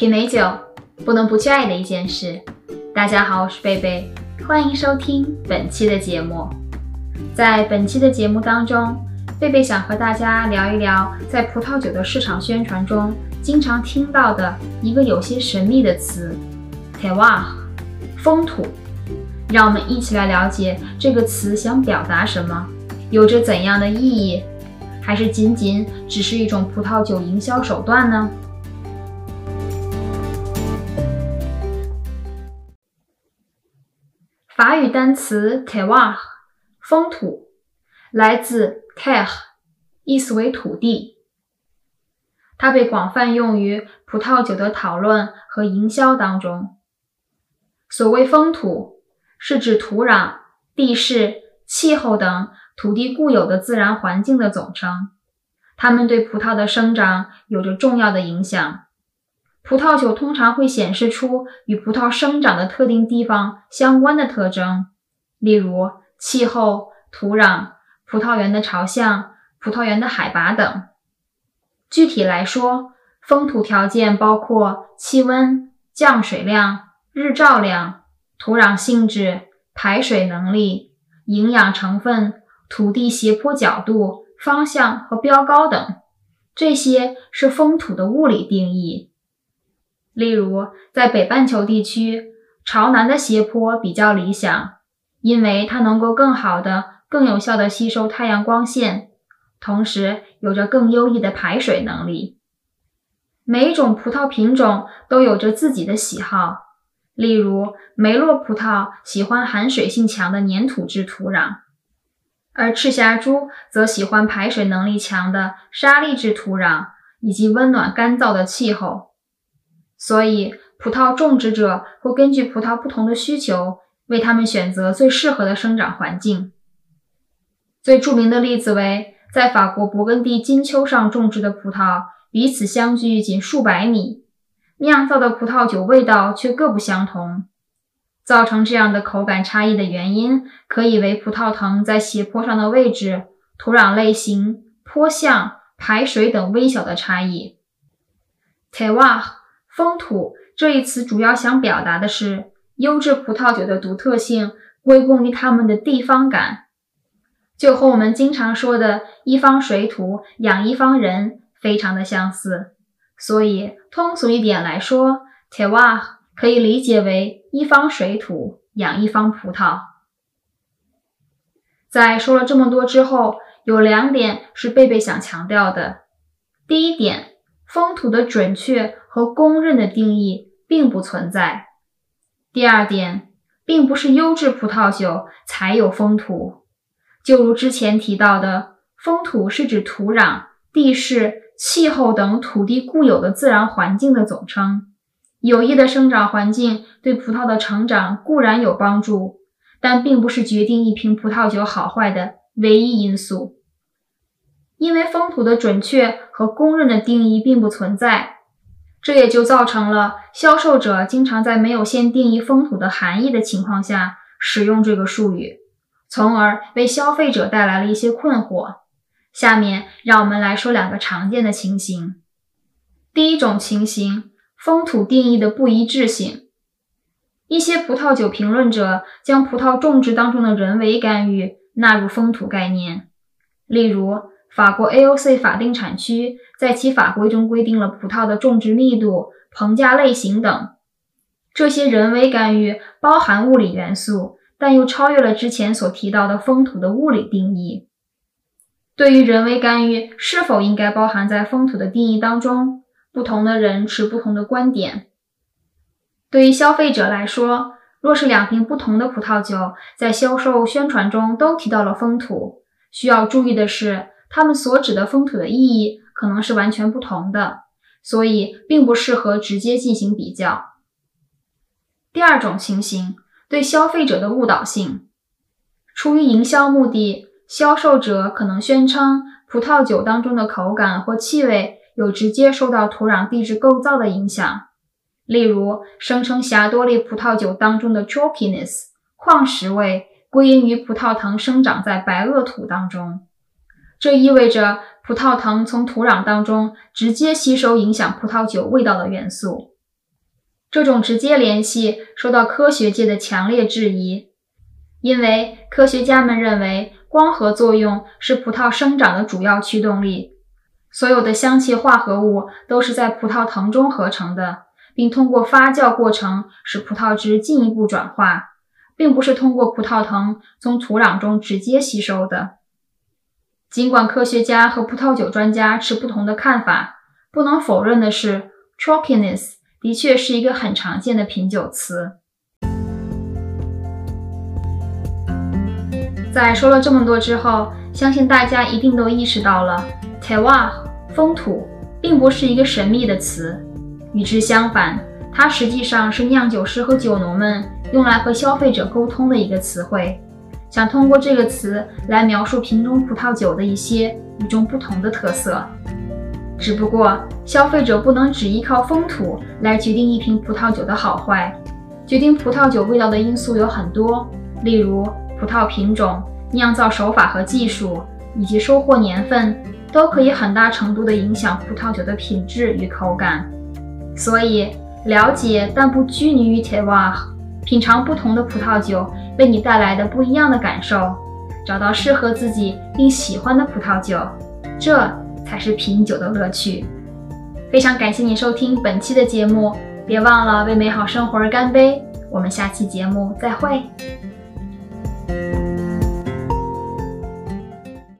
品美酒，不能不去爱的一件事。大家好，我是贝贝，欢迎收听本期的节目。在本期的节目当中，贝贝想和大家聊一聊，在葡萄酒的市场宣传中经常听到的一个有些神秘的词 t e w a 风土。让我们一起来了解这个词想表达什么，有着怎样的意义，还是仅仅只是一种葡萄酒营销手段呢？法语单词 terroir，风土，来自 terre，意思为土地。它被广泛用于葡萄酒的讨论和营销当中。所谓风土。是指土壤、地势、气候等土地固有的自然环境的总称，它们对葡萄的生长有着重要的影响。葡萄酒通常会显示出与葡萄生长的特定地方相关的特征，例如气候、土壤、葡萄园的朝向、葡萄园的海拔等。具体来说，风土条件包括气温、降水量、日照量。土壤性质、排水能力、营养成分、土地斜坡角度、方向和标高等，这些是风土的物理定义。例如，在北半球地区，朝南的斜坡比较理想，因为它能够更好的、更有效的吸收太阳光线，同时有着更优异的排水能力。每一种葡萄品种都有着自己的喜好。例如，梅洛葡萄喜欢含水性强的粘土质土壤，而赤霞珠则喜欢排水能力强的沙砾质土壤以及温暖干燥的气候。所以，葡萄种植者会根据葡萄不同的需求，为它们选择最适合的生长环境。最著名的例子为在法国勃艮第金丘上种植的葡萄，彼此相距仅数百米。酿造的葡萄酒味道却各不相同，造成这样的口感差异的原因，可以为葡萄藤在斜坡上的位置、土壤类型、坡向、排水等微小的差异。terroir 风土这一词主要想表达的是优质葡萄酒的独特性归功于它们的地方感，就和我们经常说的一方水土养一方人非常的相似。所以，通俗一点来说，terroir 可以理解为一方水土养一方葡萄。在说了这么多之后，有两点是贝贝想强调的。第一点，风土的准确和公认的定义并不存在。第二点，并不是优质葡萄酒才有风土。就如之前提到的，风土是指土壤、地势。气候等土地固有的自然环境的总称，有益的生长环境对葡萄的成长固然有帮助，但并不是决定一瓶葡萄酒好坏的唯一因素。因为风土的准确和公认的定义并不存在，这也就造成了销售者经常在没有先定义风土的含义的情况下使用这个术语，从而为消费者带来了一些困惑。下面让我们来说两个常见的情形。第一种情形，风土定义的不一致性。一些葡萄酒评论者将葡萄种植当中的人为干预纳入风土概念，例如法国 AOC 法定产区在其法规中规定了葡萄的种植密度、棚架类型等。这些人为干预包含物理元素，但又超越了之前所提到的风土的物理定义。对于人为干预是否应该包含在风土的定义当中，不同的人持不同的观点。对于消费者来说，若是两瓶不同的葡萄酒在销售宣传中都提到了风土，需要注意的是，他们所指的风土的意义可能是完全不同的，所以并不适合直接进行比较。第二种情形，对消费者的误导性，出于营销目的。销售者可能宣称葡萄酒当中的口感或气味有直接受到土壤地质构造的影响，例如声称霞多丽葡萄酒当中的 chalkiness 矿石味归因于葡萄藤生长在白垩土当中，这意味着葡萄藤从土壤当中直接吸收影响葡萄酒味道的元素，这种直接联系受到科学界的强烈质疑，因为科学家们认为光合作用是葡萄生长的主要驱动力。所有的香气化合物都是在葡萄藤中合成的，并通过发酵过程使葡萄汁进一步转化，并不是通过葡萄藤从土壤中直接吸收的。尽管科学家和葡萄酒专家持不同的看法，不能否认的是，chalkiness。的确是一个很常见的品酒词。在说了这么多之后，相信大家一定都意识到了 t e w a 风土并不是一个神秘的词。与之相反，它实际上是酿酒师和酒农们用来和消费者沟通的一个词汇，想通过这个词来描述瓶中葡萄酒的一些与众不同的特色。只不过，消费者不能只依靠风土来决定一瓶葡萄酒的好坏。决定葡萄酒味道的因素有很多，例如葡萄品种、酿造手法和技术，以及收获年份，都可以很大程度地影响葡萄酒的品质与口感。所以，了解但不拘泥于 terroir，品尝不同的葡萄酒为你带来的不一样的感受，找到适合自己并喜欢的葡萄酒，这。才是品酒的乐趣。非常感谢你收听本期的节目，别忘了为美好生活而干杯。我们下期节目再会。